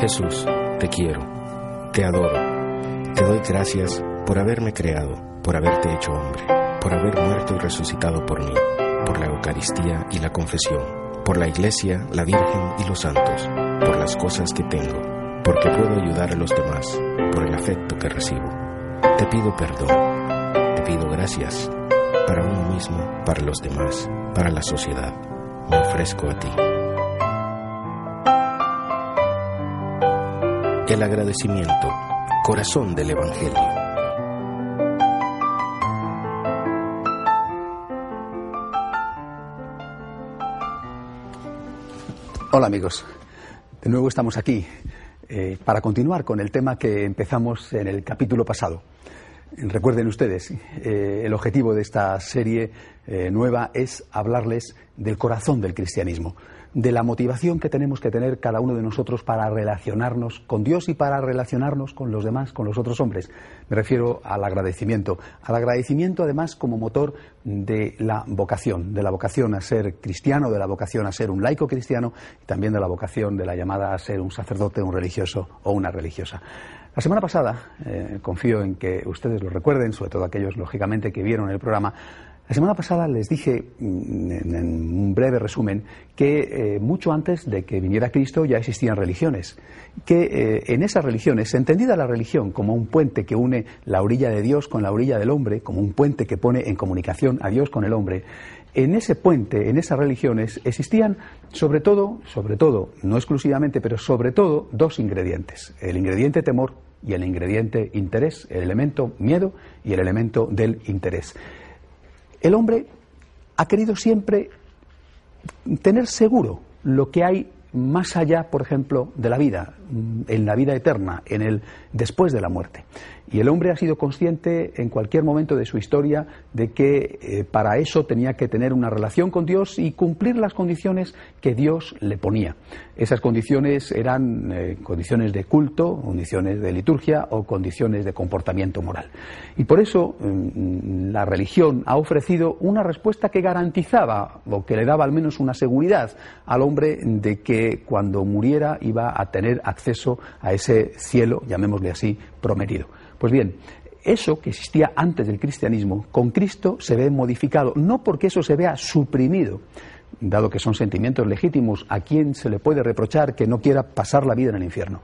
Jesús, te quiero, te adoro, te doy gracias por haberme creado, por haberte hecho hombre, por haber muerto y resucitado por mí, por la Eucaristía y la confesión, por la Iglesia, la Virgen y los santos, por las cosas que tengo, porque puedo ayudar a los demás, por el afecto que recibo. Te pido perdón, te pido gracias, para uno mismo, para los demás, para la sociedad. Me ofrezco a ti. El agradecimiento, corazón del Evangelio. Hola amigos, de nuevo estamos aquí eh, para continuar con el tema que empezamos en el capítulo pasado. Recuerden ustedes, eh, el objetivo de esta serie eh, nueva es hablarles del corazón del cristianismo, de la motivación que tenemos que tener cada uno de nosotros para relacionarnos con Dios y para relacionarnos con los demás, con los otros hombres. Me refiero al agradecimiento, al agradecimiento además como motor de la vocación, de la vocación a ser cristiano, de la vocación a ser un laico cristiano y también de la vocación de la llamada a ser un sacerdote, un religioso o una religiosa. La semana pasada, eh, confío en que ustedes lo recuerden, sobre todo aquellos, lógicamente, que vieron el programa, la semana pasada les dije, mm, en, un breve resumen, que eh, mucho antes de que viniera Cristo ya existían religiones, que eh, en esas religiones, entendida la religión como un puente que une la orilla de Dios con la orilla del hombre, como un puente que pone en comunicación a Dios con el hombre, en ese puente, en esas religiones, existían sobre todo, sobre todo, no exclusivamente, pero sobre todo, dos ingredientes. El ingrediente temor y el ingrediente interés, el elemento miedo y el elemento del interés. El hombre ha querido siempre tener seguro lo que hay más allá, por ejemplo, de la vida, en la vida eterna, en el después de la muerte. Y el hombre ha sido consciente en cualquier momento de su historia de que eh, para eso tenía que tener una relación con Dios y cumplir las condiciones que Dios le ponía. Esas condiciones eran eh, condiciones de culto, condiciones de liturgia o condiciones de comportamiento moral. Y por eso mm, la religión ha ofrecido una respuesta que garantizaba o que le daba al menos una seguridad al hombre de que cuando muriera iba a tener acceso a ese cielo, llamémosle así, prometido. Pues bien, eso que existía antes del cristianismo, con Cristo se ve modificado, no porque eso se vea suprimido, dado que son sentimientos legítimos, a quien se le puede reprochar que no quiera pasar la vida en el infierno,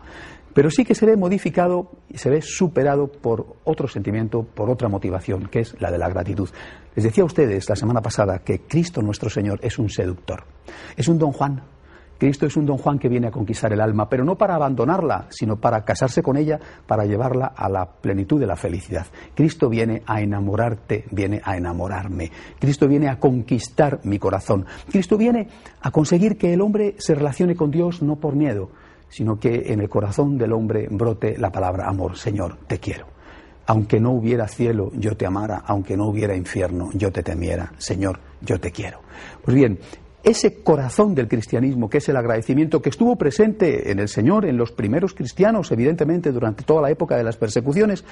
pero sí que se ve modificado y se ve superado por otro sentimiento, por otra motivación, que es la de la gratitud. Les decía a ustedes la semana pasada que Cristo nuestro Señor es un seductor, es un don Juan, Cristo es un don Juan que viene a conquistar el alma, pero no para abandonarla, sino para casarse con ella, para llevarla a la plenitud de la felicidad. Cristo viene a enamorarte, viene a enamorarme. Cristo viene a conquistar mi corazón. Cristo viene a conseguir que el hombre se relacione con Dios no por miedo, sino que en el corazón del hombre brote la palabra amor. Señor, te quiero. Aunque no hubiera cielo, yo te amara, aunque no hubiera infierno, yo te temiera. Señor, yo te quiero. Pues bien, ese corazón del cristianismo, que es el agradecimiento, que estuvo presente en el Señor, en los primeros cristianos, evidentemente, durante toda la época de las persecuciones,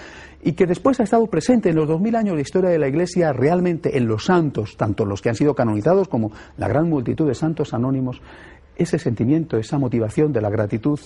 y que después ha estado presente en los dos mil años de historia de la Iglesia, realmente en los santos, tanto los que han sido canonizados como la gran multitud de santos anónimos, ese sentimiento, esa motivación de la gratitud,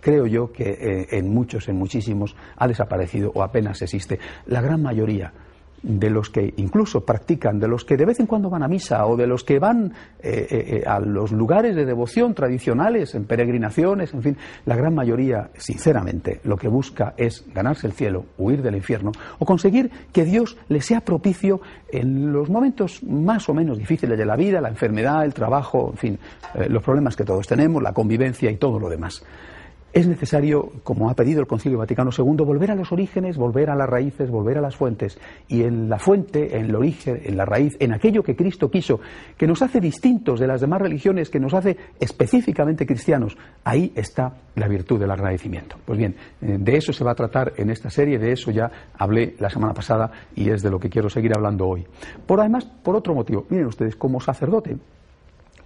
creo yo que eh, en muchos, en muchísimos, ha desaparecido o apenas existe. La gran mayoría de los que incluso practican, de los que de vez en cuando van a misa o de los que van eh, eh, eh, a los lugares de devoción tradicionales, en peregrinaciones, en fin, la gran mayoría, sinceramente, lo que busca es ganarse el cielo, huir del infierno o conseguir que Dios le sea propicio en los momentos más o menos difíciles de la vida, la enfermedad, el trabajo, en fin, los problemas que todos tenemos, la convivencia y todo lo demás es necesario, como ha pedido el Concilio Vaticano II, volver a los orígenes, volver a las raíces, volver a las fuentes. Y en la fuente, en el origen, en la raíz, en aquello que Cristo quiso, que nos hace distintos de las demás religiones, que nos hace específicamente cristianos, ahí está la virtud del agradecimiento. Pues bien, eh, de eso se va a tratar en esta serie, de eso ya hablé la semana pasada y es de lo que quiero seguir hablando hoy. Por además, por otro motivo, miren ustedes, como sacerdote,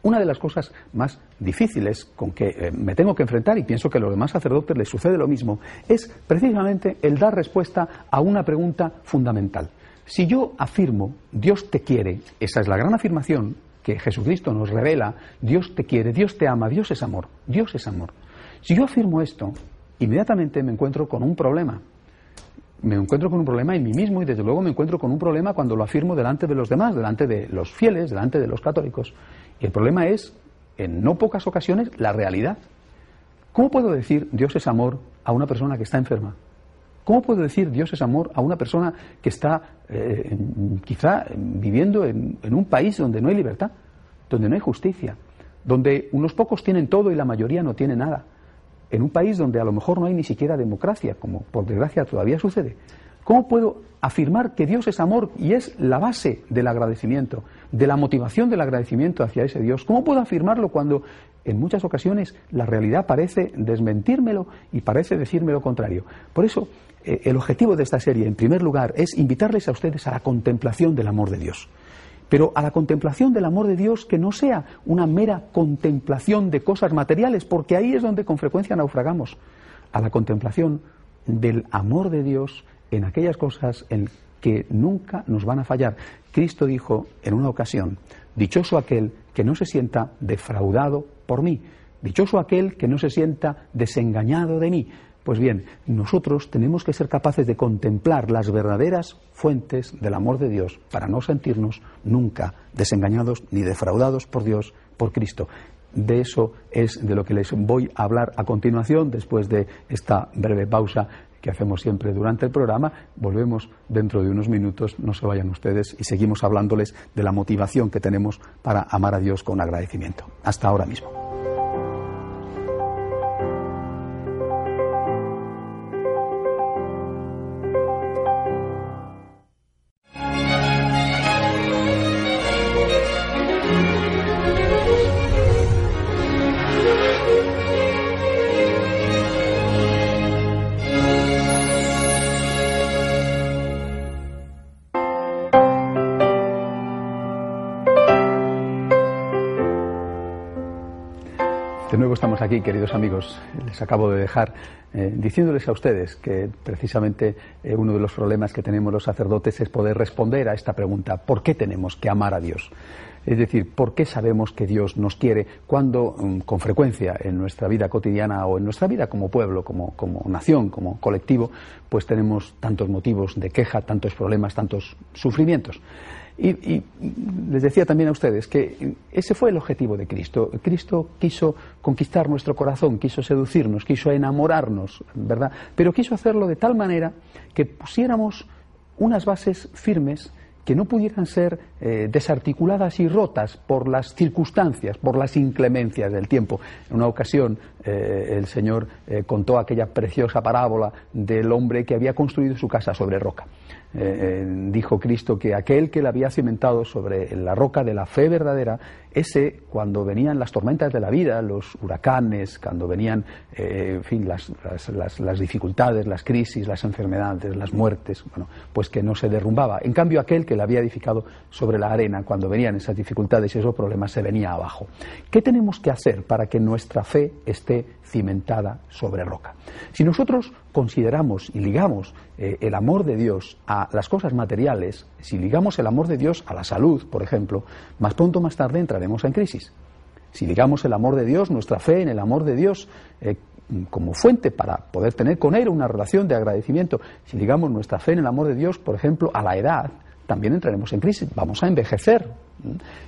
una de las cosas más difíciles con que eh, me tengo que enfrentar, y pienso que a los demás sacerdotes les sucede lo mismo, es precisamente el dar respuesta a una pregunta fundamental. Si yo afirmo, Dios te quiere, esa es la gran afirmación que Jesucristo nos revela, Dios te quiere, Dios te ama, Dios es amor, Dios es amor. Si yo afirmo esto, inmediatamente me encuentro con un problema. Me encuentro con un problema en mí mismo y desde luego me encuentro con un problema cuando lo afirmo delante de los demás, delante de los fieles, delante de los católicos. Y el problema es, en no pocas ocasiones, la realidad. ¿Cómo puedo decir Dios es amor a una persona que está enferma? ¿Cómo puedo decir Dios es amor a una persona que está eh, quizá viviendo en, en, un país donde no hay libertad, donde no hay justicia, donde unos pocos tienen todo y la mayoría no tiene nada? En un país donde a lo mejor no hay ni siquiera democracia, como por desgracia todavía sucede. ¿Cómo puedo afirmar que Dios es amor y es la base del agradecimiento, de la motivación del agradecimiento hacia ese Dios? ¿Cómo puedo afirmarlo cuando en muchas ocasiones la realidad parece desmentírmelo y parece decirme lo contrario? Por eso, eh, el objetivo de esta serie, en primer lugar, es invitarles a ustedes a la contemplación del amor de Dios. Pero a la contemplación del amor de Dios que no sea una mera contemplación de cosas materiales, porque ahí es donde con frecuencia naufragamos. A la contemplación del amor de Dios en aquellas cosas en que nunca nos van a fallar. Cristo dijo en una ocasión, dichoso aquel que no se sienta defraudado por mí, dichoso aquel que no se sienta desengañado de mí. Pues bien, nosotros tenemos que ser capaces de contemplar las verdaderas fuentes del amor de Dios para no sentirnos nunca desengañados ni defraudados por Dios, por Cristo. De eso es de lo que les voy a hablar a continuación, después de esta breve pausa que hacemos siempre durante el programa. Volvemos dentro de unos minutos, no se vayan ustedes, y seguimos hablándoles de la motivación que tenemos para amar a Dios con agradecimiento. Hasta ahora mismo. Aquí, queridos amigos. Les acabo de dejar eh, diciéndoles a ustedes que precisamente eh, uno de los problemas que tenemos los sacerdotes es poder responder a esta pregunta, ¿por qué tenemos que amar a Dios? Es decir, ¿por qué sabemos que Dios nos quiere cuando mm, con frecuencia en nuestra vida cotidiana o en nuestra vida como pueblo, como, como nación, como colectivo, pues tenemos tantos motivos de queja, tantos problemas, tantos sufrimientos? Y, les decía también a ustedes que ese fue el objetivo de Cristo. Cristo quiso conquistar nuestro corazón, quiso seducirnos, quiso enamorarnos, ¿verdad? Pero quiso hacerlo de tal manera que pusiéramos unas bases firmes que no pudieran ser eh, desarticuladas y rotas por las circunstancias, por las inclemencias del tiempo. En una ocasión eh, el Señor eh, contó aquella preciosa parábola del hombre que había construido su casa sobre roca. dijo Cristo que aquel que la había cimentado sobre la roca de la fe verdadera ese, cuando venían las tormentas de la vida, los huracanes, cuando venían, eh, en fin, las, las, dificultades, las crisis, las enfermedades, las muertes, bueno, pues que no se derrumbaba. En cambio, aquel que la había edificado sobre la arena, cuando venían esas dificultades y esos problemas, se venía abajo. ¿Qué tenemos que hacer para que nuestra fe esté cimentada sobre roca? Si nosotros consideramos y ligamos eh, el amor de Dios a las cosas materiales, si ligamos el amor de Dios a la salud, por ejemplo, más pronto o más tarde entraremos en crisis. Si ligamos el amor de Dios, nuestra fe en el amor de Dios, eh, como fuente para poder tener con Él una relación de agradecimiento, si ligamos nuestra fe en el amor de Dios, por ejemplo, a la edad, también entraremos en crisis, vamos a envejecer.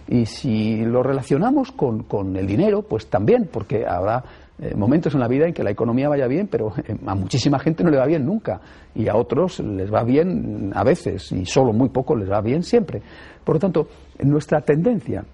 Y si lo relacionamos con, con el dinero, pues también, porque habrá eh, momentos en la vida en que la economía vaya bien, pero eh, a muchísima gente no le va bien nunca y a otros les va bien a veces y solo muy poco les va bien siempre. Por lo tanto, nuestra tendencia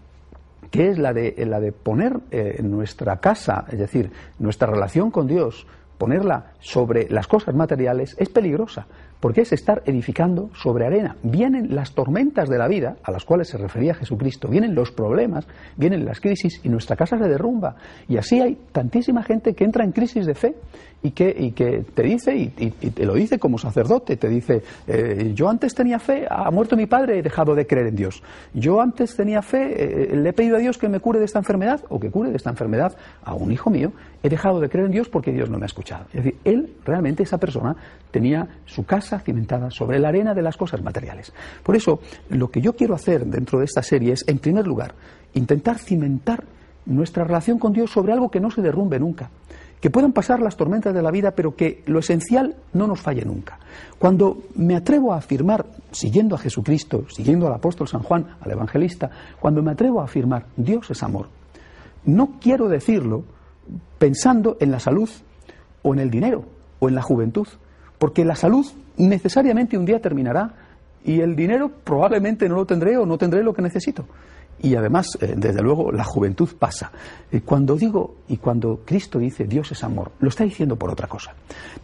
que es la de, la de poner eh, nuestra casa, es decir, nuestra relación con Dios, ponerla sobre las cosas materiales, es peligrosa, porque es estar edificando sobre arena. Vienen las tormentas de la vida, a las cuales se refería Jesucristo, vienen los problemas, vienen las crisis y nuestra casa se derrumba. Y así hay tantísima gente que entra en crisis de fe y que, te dice, y, te lo dice como sacerdote, te dice, eh, yo antes tenía fe, ha muerto mi padre, he dejado de creer en Dios. Yo antes tenía fe, eh, le he pedido a Dios que me cure de esta enfermedad o que cure de esta enfermedad a un hijo mío, he dejado de creer en Dios porque Dios no me ha escuchado. Es decir, él, realmente esa persona, tenía su casa cimentada sobre la arena de las cosas materiales. Por eso, lo que yo quiero hacer dentro de esta serie es, en primer lugar, intentar cimentar nuestra relación con Dios sobre algo que no se derrumbe nunca, que puedan pasar las tormentas de la vida, pero que lo esencial no nos falle nunca. Cuando me atrevo a afirmar, siguiendo a Jesucristo, siguiendo al apóstol San Juan, al evangelista, cuando me atrevo a afirmar Dios es amor, no quiero decirlo pensando en la salud o en el dinero o en la juventud, porque la salud necesariamente un día terminará y el dinero probablemente no lo tendré o no tendré lo que necesito. Y además, eh, desde luego, la juventud pasa. Eh, cuando digo y cuando Cristo dice Dios es amor, lo está diciendo por otra cosa.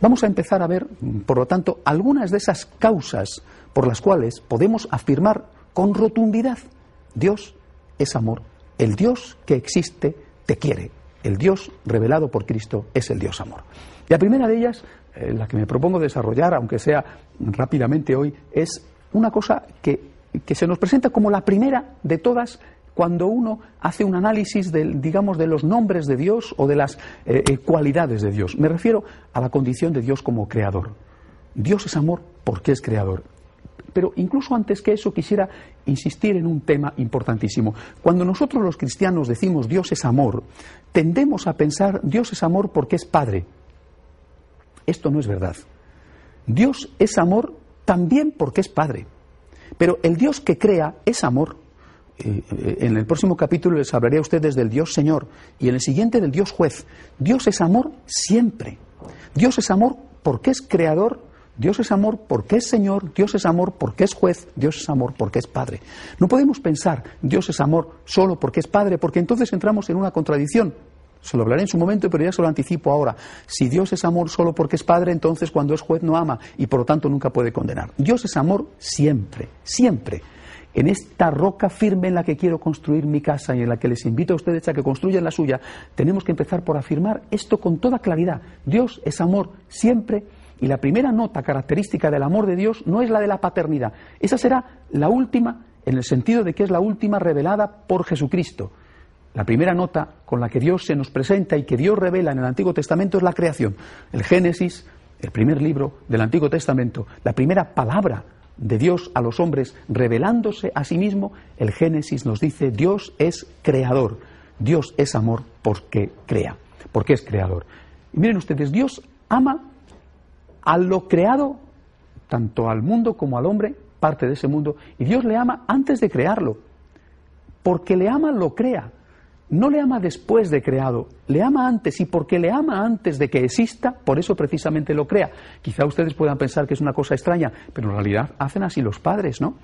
Vamos a empezar a ver, por lo tanto, algunas de esas causas por las cuales podemos afirmar con rotundidad Dios es amor. El Dios que existe te quiere. El Dios revelado por Cristo es el Dios amor. La primera de ellas, eh, la que me propongo desarrollar, aunque sea rápidamente hoy, es una cosa que, se nos presenta como la primera de todas cuando uno hace un análisis digamos, de los nombres de Dios o de las eh, eh, cualidades de Dios. Me refiero a la condición de Dios como creador. Dios es amor porque es creador. Pero incluso antes que eso quisiera insistir en un tema importantísimo. Cuando nosotros los cristianos decimos Dios es amor, tendemos a pensar Dios es amor porque es Padre. Esto no es verdad. Dios es amor también porque es Padre. Pero el Dios que crea es amor. Eh, en el próximo capítulo les hablaré a ustedes del Dios Señor y en el siguiente del Dios Juez. Dios es amor siempre. Dios es amor porque es creador. Dios es amor porque es Señor, Dios es amor porque es juez, Dios es amor porque es Padre. No podemos pensar Dios es amor solo porque es Padre, porque entonces entramos en una contradicción. Se lo hablaré en su momento, pero ya se lo anticipo ahora. Si Dios es amor solo porque es Padre, entonces cuando es juez no ama y por lo tanto nunca puede condenar. Dios es amor siempre, siempre. En esta roca firme en la que quiero construir mi casa y en la que les invito a ustedes a que construyan la suya, tenemos que empezar por afirmar esto con toda claridad. Dios es amor siempre y la primera nota característica del amor de Dios no es la de la paternidad. Esa será la última en el sentido de que es la última revelada por Jesucristo. La primera nota con la que Dios se nos presenta y que Dios revela en el Antiguo Testamento es la creación. El Génesis, el primer libro del Antiguo Testamento, la primera palabra de Dios a los hombres revelándose a sí mismo, el Génesis nos dice Dios es creador, Dios es amor porque crea, porque es creador. Y miren ustedes, Dios ama a lo creado, tanto al mundo como al hombre, parte de ese mundo, y Dios le ama antes de crearlo, porque le ama lo crea no le ama después de creado, le ama antes y porque le ama antes de que exista, por eso precisamente lo crea. Quizá ustedes puedan pensar que es una cosa extraña, pero en realidad hacen así los padres, ¿no?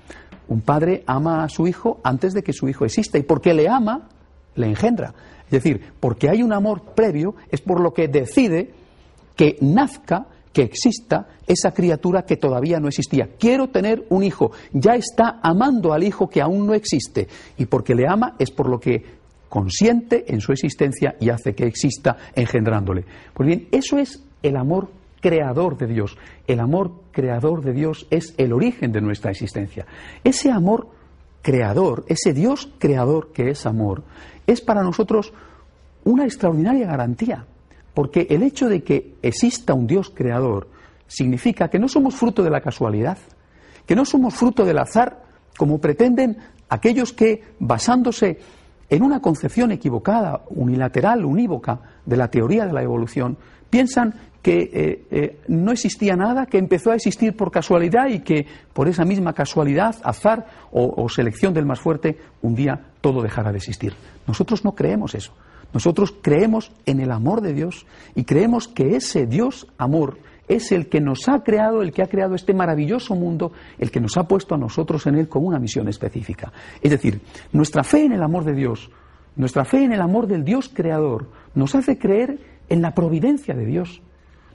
Un padre ama a su hijo antes de que su hijo exista y porque le ama, le engendra. Es decir, porque hay un amor previo, es por lo que decide que nazca que exista esa criatura que todavía no existía. Quiero tener un hijo. Ya está amando al hijo que aún no existe. Y porque le ama es por lo que consiente en su existencia y hace que exista engendrándole. Pues bien, eso es el amor creador de Dios. El amor creador de Dios es el origen de nuestra existencia. Ese amor creador, ese Dios creador que es amor, es para nosotros una extraordinaria garantía, porque el hecho de que exista un Dios creador significa que no somos fruto de la casualidad, que no somos fruto del azar, como pretenden aquellos que, basándose en una concepción equivocada, unilateral, unívoca de la teoría de la evolución, piensan que eh, eh, no existía nada, que empezó a existir por casualidad y que por esa misma casualidad, azar o, selección del más fuerte, un día todo dejará de existir. Nosotros no creemos eso. Nosotros creemos en el amor de Dios y creemos que ese Dios amor es el que nos ha creado, el que ha creado este maravilloso mundo, el que nos ha puesto a nosotros en él con una misión específica. Es decir, nuestra fe en el amor de Dios, nuestra fe en el amor del Dios creador, nos hace creer en la providencia de Dios.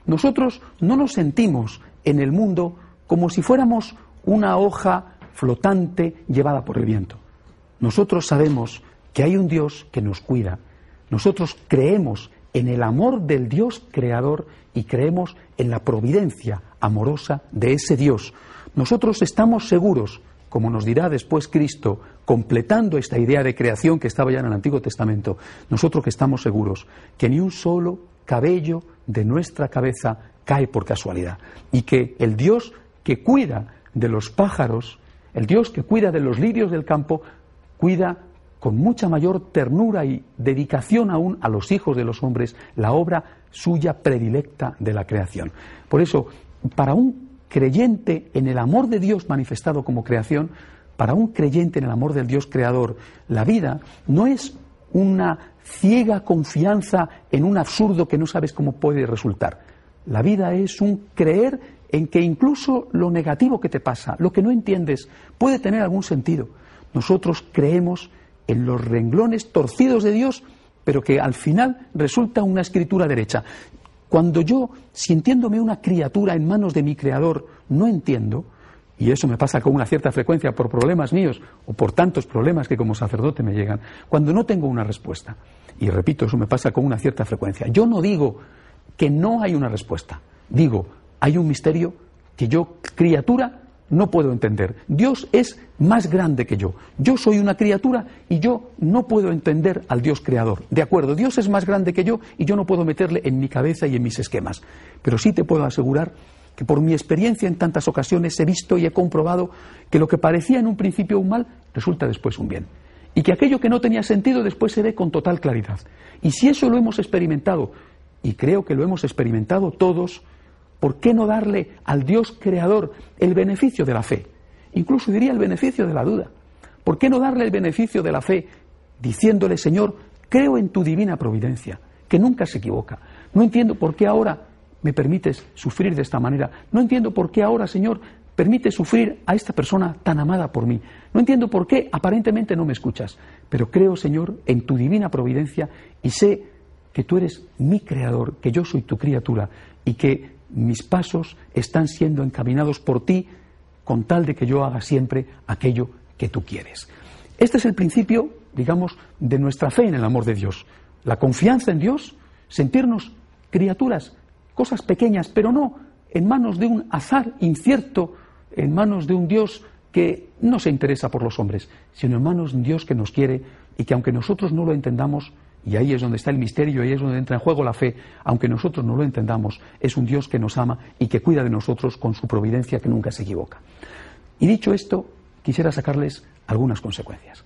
Nosotros no nos sentimos en el mundo como si fuéramos una hoja flotante llevada por el viento. Nosotros sabemos que hay un Dios que nos cuida. Nosotros creemos en el amor del Dios creador y creemos en la providencia amorosa de ese Dios. Nosotros estamos seguros, como nos dirá después Cristo, completando esta idea de creación que estaba ya en el Antiguo Testamento, nosotros que estamos seguros que ni un solo cabello de nuestra cabeza cae por casualidad y que el Dios que cuida de los pájaros, el Dios que cuida de los lirios del campo, cuida con mucha mayor ternura y dedicación aún a los hijos de los hombres la obra suya predilecta de la creación. Por eso, para un creyente en el amor de Dios manifestado como creación, para un creyente en el amor del Dios creador, la vida no es una ciega confianza en un absurdo que no sabes cómo puede resultar. La vida es un creer en que incluso lo negativo que te pasa, lo que no entiendes, puede tener algún sentido. Nosotros creemos en los renglones torcidos de Dios, pero que al final resulta una escritura derecha. Cuando yo, sintiéndome una criatura en manos de mi Creador, no entiendo, y eso me pasa con una cierta frecuencia por problemas míos o por tantos problemas que como sacerdote me llegan, cuando no tengo una respuesta, y repito, eso me pasa con una cierta frecuencia, yo no digo que no hay una respuesta, digo, hay un misterio que yo, criatura, no puedo entender. Dios es más grande que yo. Yo soy una criatura y yo no puedo entender al Dios creador. De acuerdo, Dios es más grande que yo y yo no puedo meterle en mi cabeza y en mis esquemas. Pero sí te puedo asegurar que por mi experiencia en tantas ocasiones he visto y he comprobado que lo que parecía en un principio un mal resulta después un bien. Y que aquello que no tenía sentido después se ve con total claridad. Y si eso lo hemos experimentado, y creo que lo hemos experimentado todos, ¿por qué no darle al Dios creador el beneficio de la fe? Incluso diría el beneficio de la duda. ¿Por qué no darle el beneficio de la fe diciéndole, Señor, creo en tu divina providencia, que nunca se equivoca? No entiendo por qué ahora me permites sufrir de esta manera. No entiendo por qué ahora, Señor, permites sufrir a esta persona tan amada por mí. No entiendo por qué aparentemente no me escuchas, pero creo, Señor, en tu divina providencia y sé que tú eres mi creador, que yo soy tu criatura y que mis pasos están siendo encaminados por ti con tal de que yo haga siempre aquello que tú quieres. Este es el principio, digamos, de nuestra fe en el amor de Dios. La confianza en Dios, sentirnos criaturas, cosas pequeñas, pero no en manos de un azar incierto, en manos de un Dios que no se interesa por los hombres, sino en manos de un Dios que nos quiere y que aunque nosotros no lo entendamos, y ahí es donde está el misterio, ahí es donde entra en juego la fe, aunque nosotros no lo entendamos, es un Dios que nos ama y que cuida de nosotros con su providencia que nunca se equivoca. Y dicho esto, quisiera sacarles algunas consecuencias.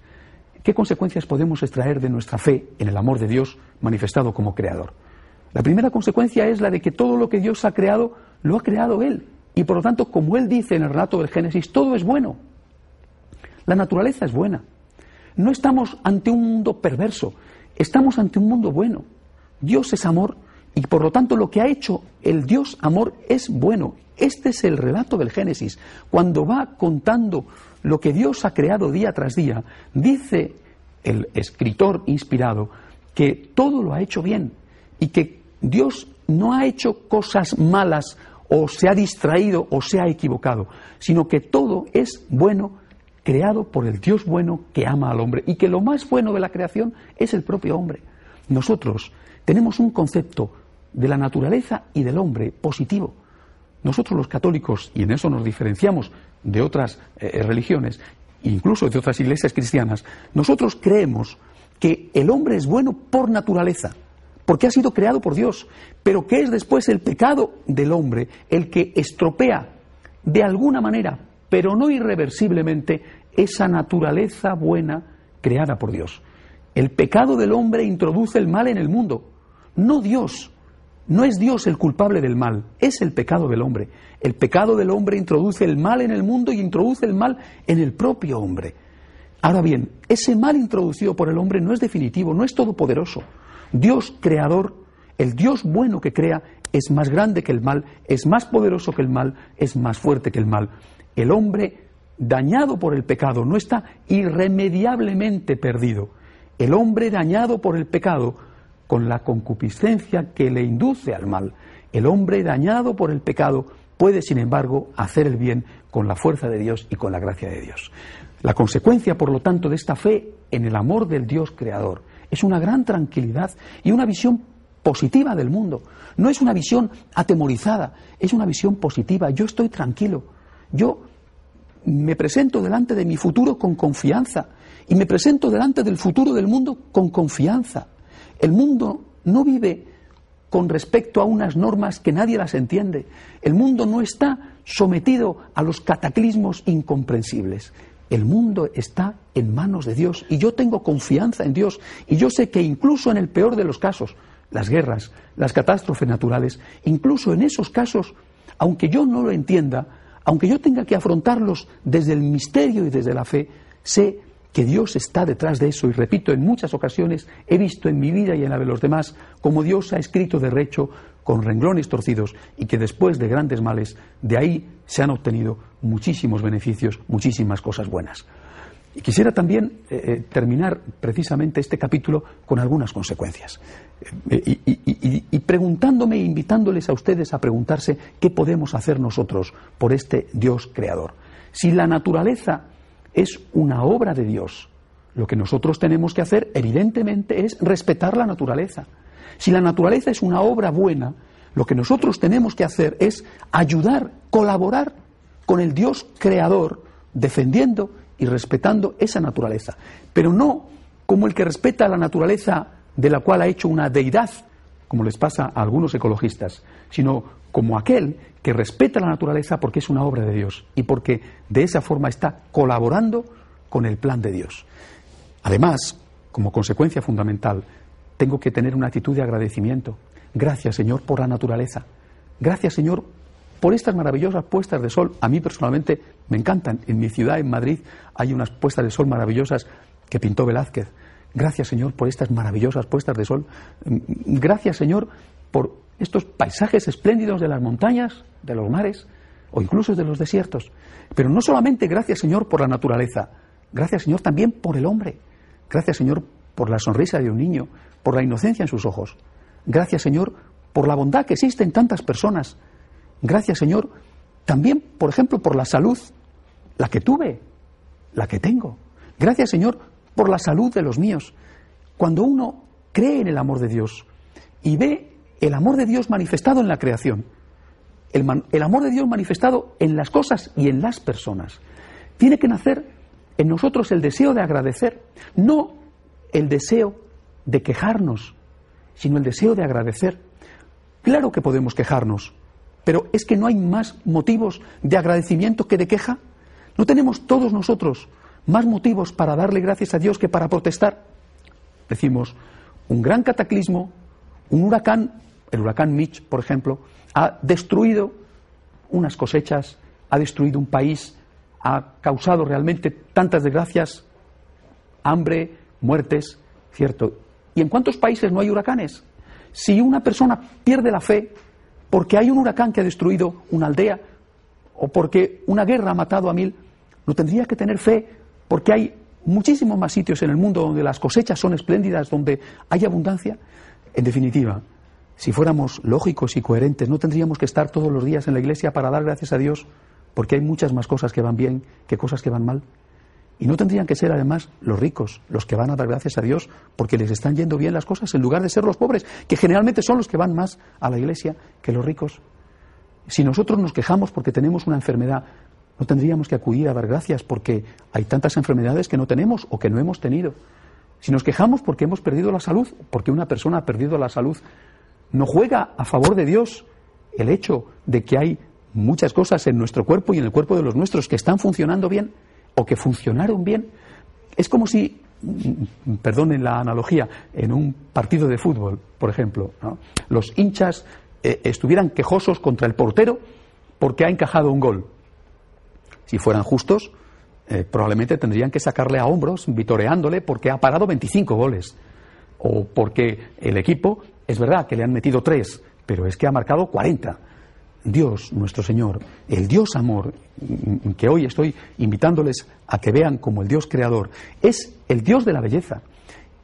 ¿Qué consecuencias podemos extraer de nuestra fe en el amor de Dios manifestado como creador? La primera consecuencia es la de que todo lo que Dios ha creado, lo ha creado Él. Y por lo tanto, como Él dice en el relato del Génesis, todo es bueno. La naturaleza es buena. No estamos ante un mundo perverso, Estamos ante un mundo bueno. Dios es amor y por lo tanto lo que ha hecho el Dios amor es bueno. Este es el relato del Génesis. Cuando va contando lo que Dios ha creado día tras día, dice el escritor inspirado que todo lo ha hecho bien y que Dios no ha hecho cosas malas o se ha distraído o se ha equivocado, sino que todo es bueno creado por el Dios bueno que ama al hombre y que lo más bueno de la creación es el propio hombre. Nosotros tenemos un concepto de la naturaleza y del hombre positivo. Nosotros los católicos, y en eso nos diferenciamos de otras eh, religiones, incluso de otras iglesias cristianas, nosotros creemos que el hombre es bueno por naturaleza, porque ha sido creado por Dios, pero que es después el pecado del hombre el que estropea de alguna manera, pero no irreversiblemente, esa naturaleza buena creada por Dios. El pecado del hombre introduce el mal en el mundo, no Dios. No es Dios el culpable del mal, es el pecado del hombre. El pecado del hombre introduce el mal en el mundo y introduce el mal en el propio hombre. Ahora bien, ese mal introducido por el hombre no es definitivo, no es todopoderoso. Dios creador, el Dios bueno que crea, es más grande que el mal, es más poderoso que el mal, es más fuerte que el mal. El hombre dañado por el pecado no está irremediablemente perdido. El hombre dañado por el pecado, con la concupiscencia que le induce al mal, el hombre dañado por el pecado puede, sin embargo, hacer el bien con la fuerza de Dios y con la gracia de Dios. La consecuencia, por lo tanto, de esta fe en el amor del Dios creador es una gran tranquilidad y una visión positiva del mundo. No es una visión atemorizada, es una visión positiva. Yo estoy tranquilo. Yo me presento delante de mi futuro con confianza y me presento delante del futuro del mundo con confianza. El mundo no vive con respecto a unas normas que nadie las entiende. El mundo no está sometido a los cataclismos incomprensibles. el mundo está en manos de Dios y yo tengo confianza en Dios y yo sé que incluso en el peor de los casos, las guerras, las catástrofes naturales, incluso en esos casos, aunque yo no lo entienda, aunque yo tenga que afrontarlos desde el misterio y desde la fe, sé que Dios está detrás de eso y repito, en muchas ocasiones he visto en mi vida y en la de los demás como Dios ha escrito de recho con renglones torcidos y que después de grandes males, de ahí se han obtenido muchísimos beneficios, muchísimas cosas buenas. Y quisiera también eh, eh, terminar precisamente este capítulo con algunas consecuencias. Eh, y, preguntándome e invitándoles a ustedes a preguntarse qué podemos hacer nosotros por este Dios creador. Si la naturaleza es una obra de Dios, lo que nosotros tenemos que hacer, evidentemente, es respetar la naturaleza. Si la naturaleza es una obra buena, lo que nosotros tenemos que hacer es ayudar, colaborar con el Dios creador, defendiendo y respetando esa naturaleza. Pero no como el que respeta la naturaleza de la cual ha hecho una deidad, como les pasa a algunos ecologistas, sino como aquel que respeta la naturaleza porque es una obra de Dios y porque de esa forma está colaborando con el plan de Dios. Además, como consecuencia fundamental, tengo que tener una actitud de agradecimiento. Gracias, Señor, por la naturaleza. Gracias, Señor, por estas maravillosas puestas de sol. A mí personalmente me encantan. En mi ciudad, en Madrid, hay unas puestas de sol maravillosas que pintó Velázquez. Gracias, Señor, por estas maravillosas puestas de sol. Gracias, Señor, por estos paisajes espléndidos de las montañas, de los mares o incluso de los desiertos. Pero no solamente gracias, Señor, por la naturaleza. Gracias, Señor, también por el hombre. Gracias, Señor, por la sonrisa de un niño, por la inocencia en sus ojos. Gracias, Señor, por la bondad que existe en tantas personas. Gracias, Señor, también, por ejemplo, por la salud, la que tuve, la que tengo. Gracias, Señor, por la salud de los míos. Cuando uno cree en el amor de Dios y ve el amor de Dios manifestado en la creación, el, el, amor de Dios manifestado en las cosas y en las personas, tiene que nacer en nosotros el deseo de agradecer, no el deseo de quejarnos, sino el deseo de agradecer. Claro que podemos quejarnos, pero es que no hay más motivos de agradecimiento que de queja. ¿No tenemos todos nosotros más motivos para darle gracias a Dios que para protestar? Decimos, un gran cataclismo, un huracán, el huracán Mitch, por ejemplo, ha destruido unas cosechas, ha destruido un país, ha causado realmente tantas desgracias, hambre, muertes, ¿cierto? ¿Y en cuántos países no hay huracanes? Si una persona pierde la fe porque hay un huracán que ha destruido una aldea o porque una guerra ha matado a mil, no tendría que tener fe porque hay muchísimos más sitios en el mundo donde las cosechas son espléndidas, donde hay abundancia. En definitiva, si fuéramos lógicos y coherentes, no tendríamos que estar todos los días en la iglesia para dar gracias a Dios porque hay muchas más cosas que van bien que cosas que van mal. Y no tendrían que ser además los ricos los que van a dar gracias a Dios porque les están yendo bien las cosas en lugar de ser los pobres, que generalmente son los que van más a la iglesia que los ricos. Si nosotros nos quejamos porque tenemos una enfermedad, no tendríamos que acudir a dar gracias porque hay tantas enfermedades que no tenemos o que no hemos tenido. Si nos quejamos porque hemos perdido la salud, porque una persona ha perdido la salud, no juega a favor de Dios el hecho de que hay muchas cosas en nuestro cuerpo y en el cuerpo de los nuestros que están funcionando bien o que funcionaron bien. Es como si, perdonen la analogía, en un partido de fútbol, por ejemplo, los hinchas eh, estuvieran quejosos contra el portero porque ha encajado un gol. Si fueran justos, eh, probablemente tendrían que sacarle a hombros vitoreándole porque ha parado 25 goles. O porque el equipo, es verdad que le han metido tres, pero es que ha marcado 40. Dios, nuestro Señor, el Dios amor, que hoy estoy invitándoles a que vean como el Dios creador, es el Dios de la belleza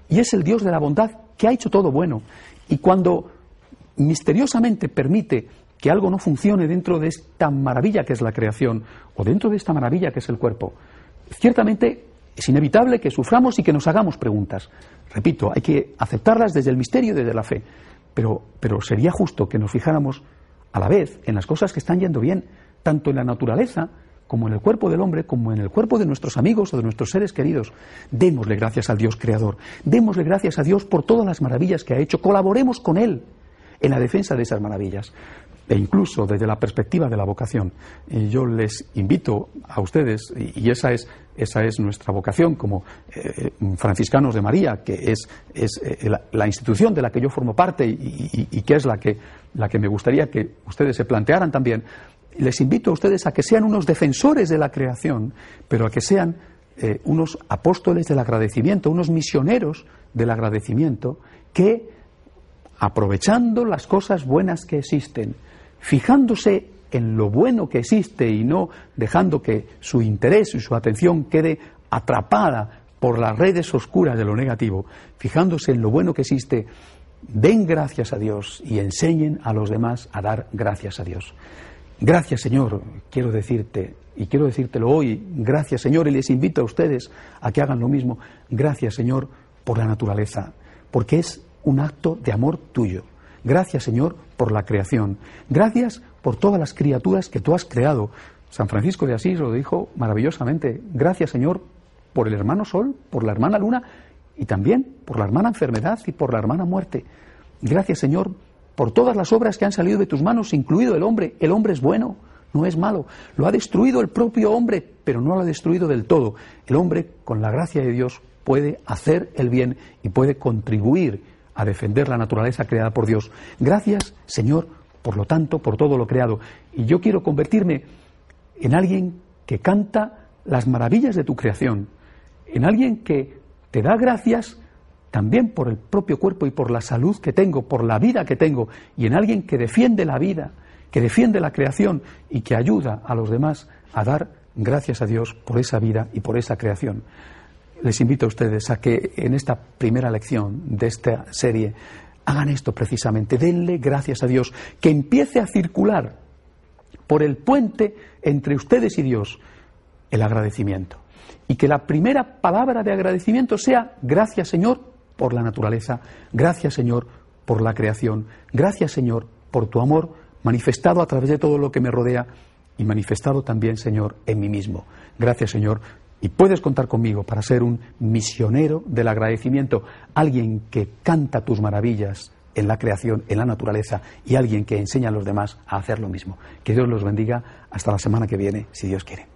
y es el Dios de la bondad que ha hecho todo bueno. Y cuando misteriosamente permite que algo no funcione dentro de esta maravilla que es la creación o dentro de esta maravilla que es el cuerpo, ciertamente es inevitable que suframos y que nos hagamos preguntas. Repito, hay que aceptarlas desde el misterio y desde la fe, pero, pero sería justo que nos fijáramos a la vez en las cosas que están yendo bien, tanto en la naturaleza como en el cuerpo del hombre, como en el cuerpo de nuestros amigos o de nuestros seres queridos. Démosle gracias al Dios Creador, démosle gracias a Dios por todas las maravillas que ha hecho, colaboremos con Él en la defensa de esas maravillas. E incluso desde la perspectiva de la vocación. Y yo les invito a ustedes, y esa es, esa es nuestra vocación como eh, franciscanos de María, que es, es eh, la, institución de la que yo formo parte y, que es la que, la que me gustaría que ustedes se plantearan también, les invito a ustedes a que sean unos defensores de la creación, pero a que sean eh, unos apóstoles del agradecimiento, unos misioneros del agradecimiento, que aprovechando las cosas buenas que existen, fijándose en lo bueno que existe y no dejando que su interés y su atención quede atrapada por las redes oscuras de lo negativo, fijándose en lo bueno que existe, den gracias a Dios y enseñen a los demás a dar gracias a Dios. Gracias Señor, quiero decirte, y quiero decírtelo hoy, gracias Señor, y les invito a ustedes a que hagan lo mismo. Gracias Señor por la naturaleza, porque es un acto de amor tuyo. Gracias Señor por la creación. Gracias por todas las criaturas que tú has creado. San Francisco de Asís lo dijo maravillosamente. Gracias Señor por el hermano Sol, por la hermana Luna y también por la hermana enfermedad y por la hermana muerte. Gracias Señor por todas las obras que han salido de tus manos, incluido el hombre. El hombre es bueno, no es malo. Lo ha destruido el propio hombre, pero no lo ha destruido del todo. El hombre, con la gracia de Dios, puede hacer el bien y puede contribuir a defender la naturaleza creada por Dios. Gracias, Señor, por lo tanto, por todo lo creado. Y yo quiero convertirme en alguien que canta las maravillas de tu creación, en alguien que te da gracias también por el propio cuerpo y por la salud que tengo, por la vida que tengo, y en alguien que defiende la vida, que defiende la creación y que ayuda a los demás a dar gracias a Dios por esa vida y por esa creación. Les invito a ustedes a que en esta primera lección de esta serie hagan esto precisamente, denle gracias a Dios, que empiece a circular por el puente entre ustedes y Dios el agradecimiento. Y que la primera palabra de agradecimiento sea gracias Señor por la naturaleza. Gracias, Señor, por la creación. Gracias, Señor, por tu amor manifestado a través de todo lo que me rodea y manifestado también, Señor, en mí mismo. Gracias, Señor. Y puedes contar conmigo para ser un misionero del agradecimiento, alguien que canta tus maravillas en la creación, en la naturaleza, y alguien que enseña a los demás a hacer lo mismo. Que Dios los bendiga. Hasta la semana que viene, si Dios quiere.